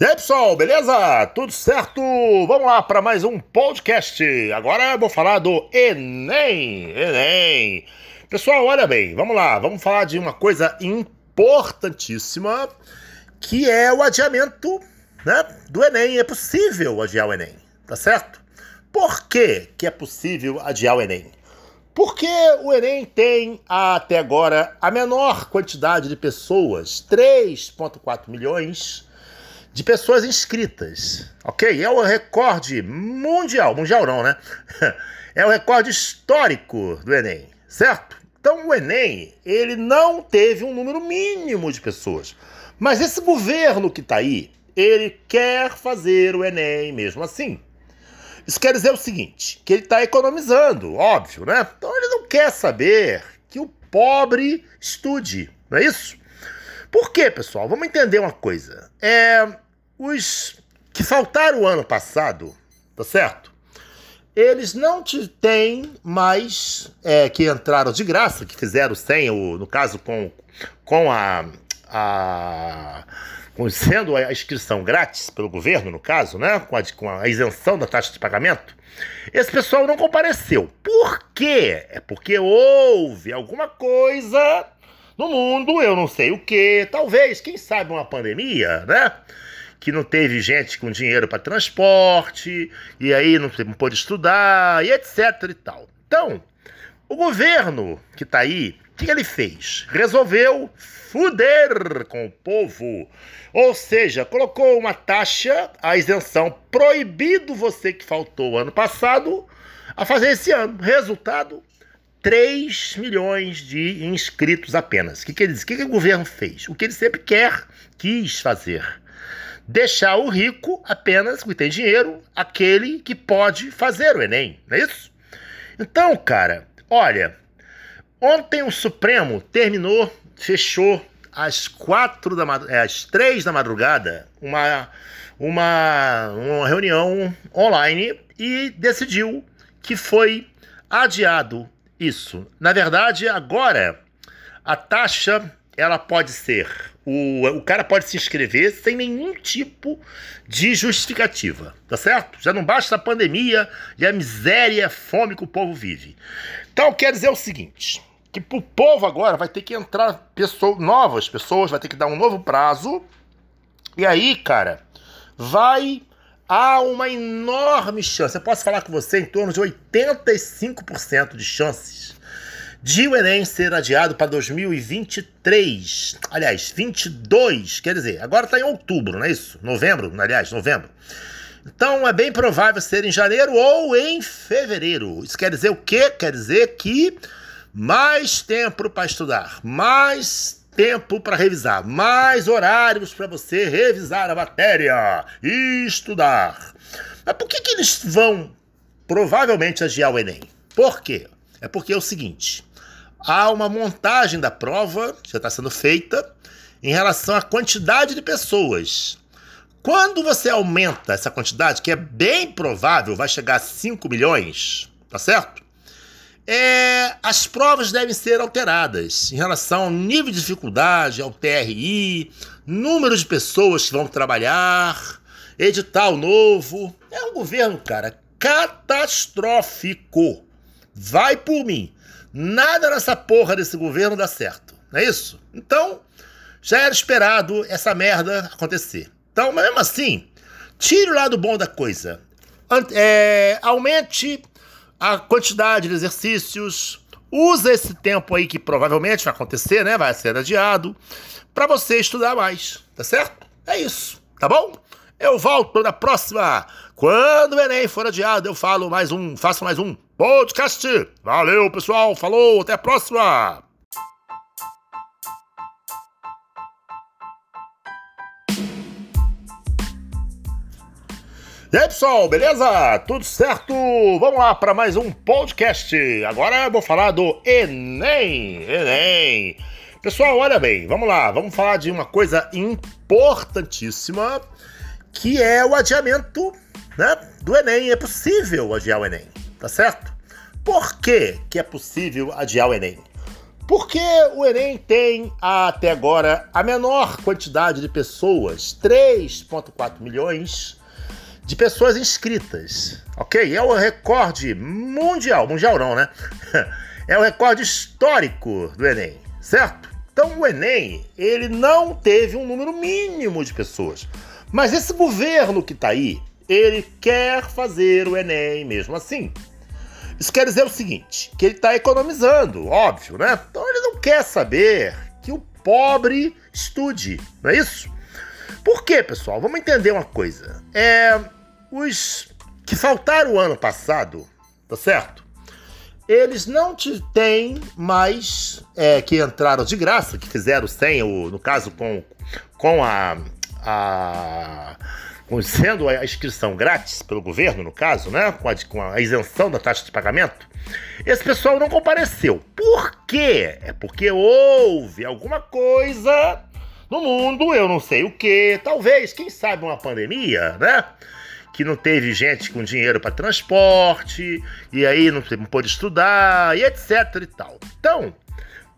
E aí, pessoal, beleza? Tudo certo? Vamos lá para mais um podcast. Agora eu vou falar do Enem. Enem. Pessoal, olha bem, vamos lá. Vamos falar de uma coisa importantíssima, que é o adiamento né, do Enem. É possível adiar o Enem, tá certo? Por que, que é possível adiar o Enem? Porque o Enem tem até agora a menor quantidade de pessoas, 3,4 milhões de pessoas inscritas, ok? É o recorde mundial, mundial não, né? É o recorde histórico do Enem, certo? Então o Enem, ele não teve um número mínimo de pessoas. Mas esse governo que está aí, ele quer fazer o Enem mesmo assim. Isso quer dizer o seguinte, que ele está economizando, óbvio, né? Então ele não quer saber que o pobre estude, não é isso? Por quê, pessoal? Vamos entender uma coisa. É, os que faltaram o ano passado, tá certo? Eles não te têm mais é, que entraram de graça, que fizeram sem, o, no caso, com, com a, a sendo a inscrição grátis pelo governo, no caso, né? Com a, com a isenção da taxa de pagamento, esse pessoal não compareceu. Por quê? É porque houve alguma coisa no mundo, eu não sei o que, talvez, quem sabe uma pandemia, né? Que não teve gente com dinheiro para transporte, e aí não, pôde estudar, e etc e tal. Então, o governo que está aí, o que ele fez? Resolveu fuder com o povo. Ou seja, colocou uma taxa, a isenção, proibido você que faltou ano passado a fazer esse ano. Resultado, 3 milhões de inscritos apenas. O que, que ele? O que, que o governo fez? O que ele sempre quer, quis fazer. Deixar o rico apenas, que tem dinheiro, aquele que pode fazer o Enem, não é isso? Então, cara, olha, ontem o Supremo terminou, fechou às quatro da é, às três da madrugada uma, uma, uma reunião online e decidiu que foi adiado isso. Na verdade, agora a taxa ela pode ser o, o cara pode se inscrever sem nenhum tipo de justificativa, tá certo? Já não basta a pandemia e a miséria e a fome que o povo vive. Então quer dizer o seguinte, que pro povo agora vai ter que entrar pessoas novas pessoas, vai ter que dar um novo prazo. E aí, cara, vai há uma enorme chance. Eu posso falar com você em torno de 85% de chances de o Enem ser adiado para 2023. Aliás, 22, quer dizer, agora está em outubro, não é isso? Novembro, aliás, novembro. Então é bem provável ser em janeiro ou em fevereiro. Isso quer dizer o quê? Quer dizer que mais tempo para estudar, mais tempo para revisar, mais horários para você revisar a matéria e estudar. Mas por que, que eles vão provavelmente adiar o Enem? Por quê? É porque é o seguinte: há uma montagem da prova já está sendo feita em relação à quantidade de pessoas. Quando você aumenta essa quantidade, que é bem provável, vai chegar a 5 milhões, tá certo? É, as provas devem ser alteradas em relação ao nível de dificuldade, ao TRI, número de pessoas que vão trabalhar, edital novo. É um governo, cara, catastrófico. Vai por mim. Nada nessa porra desse governo dá certo. Não é isso? Então, já era esperado essa merda acontecer. Então, mesmo assim, tire o lado bom da coisa. É, aumente a quantidade de exercícios, usa esse tempo aí que provavelmente vai acontecer, né? Vai ser adiado, para você estudar mais, tá certo? É isso, tá bom? Eu volto na próxima. Quando o Enem for adiado, eu falo mais um, faço mais um podcast. Valeu, pessoal. Falou, até a próxima. E aí, pessoal, beleza? Tudo certo? Vamos lá para mais um podcast. Agora eu vou falar do Enem. Enem. Pessoal, olha bem, vamos lá, vamos falar de uma coisa importantíssima que é o adiamento né, do Enem. É possível adiar o Enem, tá certo? Por que, que é possível adiar o Enem? Porque o Enem tem até agora a menor quantidade de pessoas, 3,4 milhões de pessoas inscritas, ok? É o recorde mundial, mundial não, né? É o recorde histórico do Enem, certo? Então o Enem, ele não teve um número mínimo de pessoas. Mas esse governo que está aí, ele quer fazer o Enem mesmo assim. Isso quer dizer o seguinte, que ele está economizando, óbvio, né? Então ele não quer saber que o pobre estude, não é isso? Por quê, pessoal? Vamos entender uma coisa. É, os que faltaram o ano passado, tá certo? Eles não te têm mais é, que entraram de graça, que fizeram sem, o, no caso com, com a, a sendo a inscrição grátis pelo governo, no caso, né? Com a, com a, isenção da taxa de pagamento, esse pessoal não compareceu. Por quê? É porque houve alguma coisa no mundo, eu não sei o que, talvez, quem sabe uma pandemia, né? Que não teve gente com dinheiro para transporte, e aí não, não pôde estudar, e etc e tal. Então,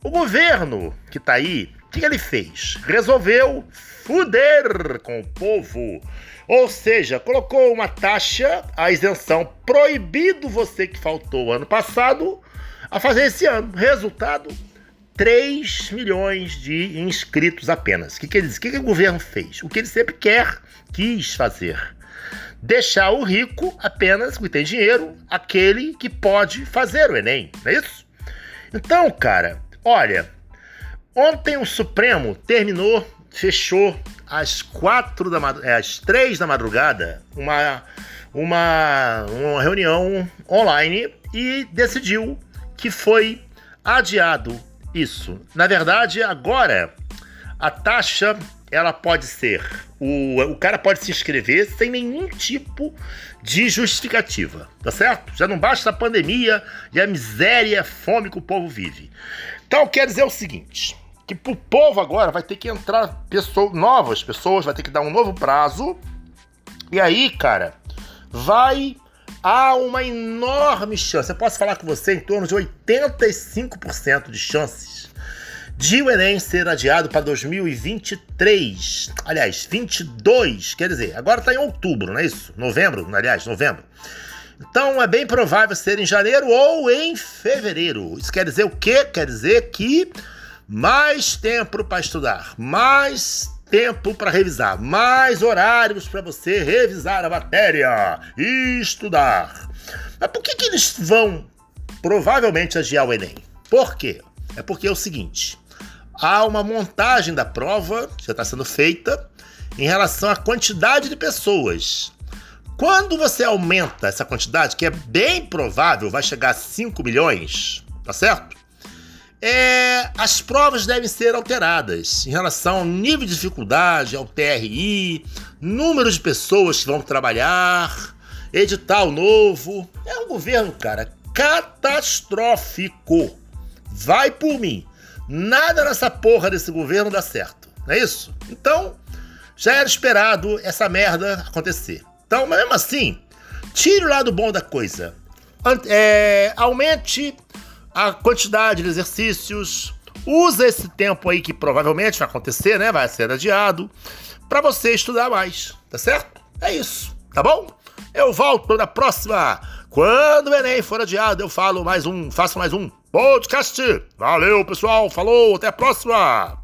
o governo que tá aí, que ele fez? Resolveu fuder com o povo. Ou seja, colocou uma taxa, a isenção, proibido você que faltou ano passado a fazer esse ano. Resultado: 3 milhões de inscritos apenas. O que, que, ele, que, que o governo fez? O que ele sempre quer, quis fazer. Deixar o rico apenas, que tem dinheiro, aquele que pode fazer o Enem, não é isso? Então, cara, olha, ontem o Supremo terminou, fechou às quatro da é, às três da madrugada uma, uma, uma reunião online e decidiu que foi adiado isso. Na verdade, agora a taxa ela pode ser o, o cara pode se inscrever sem nenhum tipo de justificativa, tá certo? Já não basta a pandemia e a miséria a fome que o povo vive. Então quer dizer o seguinte: que pro povo agora vai ter que entrar pessoas, novas pessoas, vai ter que dar um novo prazo. E aí, cara, vai há uma enorme chance. Eu posso falar com você em torno de 85% de chances de o Enem ser adiado para 2023. Aliás, 22, quer dizer, agora está em outubro, não é isso? Novembro, aliás, novembro. Então é bem provável ser em janeiro ou em fevereiro. Isso quer dizer o quê? Quer dizer que mais tempo para estudar, mais tempo para revisar, mais horários para você revisar a matéria e estudar. Mas por que, que eles vão provavelmente adiar o Enem? Por quê? É porque é o seguinte: há uma montagem da prova que já está sendo feita em relação à quantidade de pessoas. Quando você aumenta essa quantidade, que é bem provável, vai chegar a 5 milhões, tá certo? É, as provas devem ser alteradas em relação ao nível de dificuldade, ao TRI, número de pessoas que vão trabalhar, edital novo. É um governo, cara, catastrófico. Vai por mim. Nada nessa porra desse governo dá certo. Não é isso? Então, já era esperado essa merda acontecer. Então, mesmo assim, tire o lado bom da coisa. É, aumente a quantidade de exercícios, usa esse tempo aí que provavelmente vai acontecer, né? Vai ser adiado, para você estudar mais, tá certo? É isso, tá bom? Eu volto na próxima. Quando o Enem for adiado, eu falo mais um, faço mais um podcast. Valeu, pessoal. Falou, até a próxima.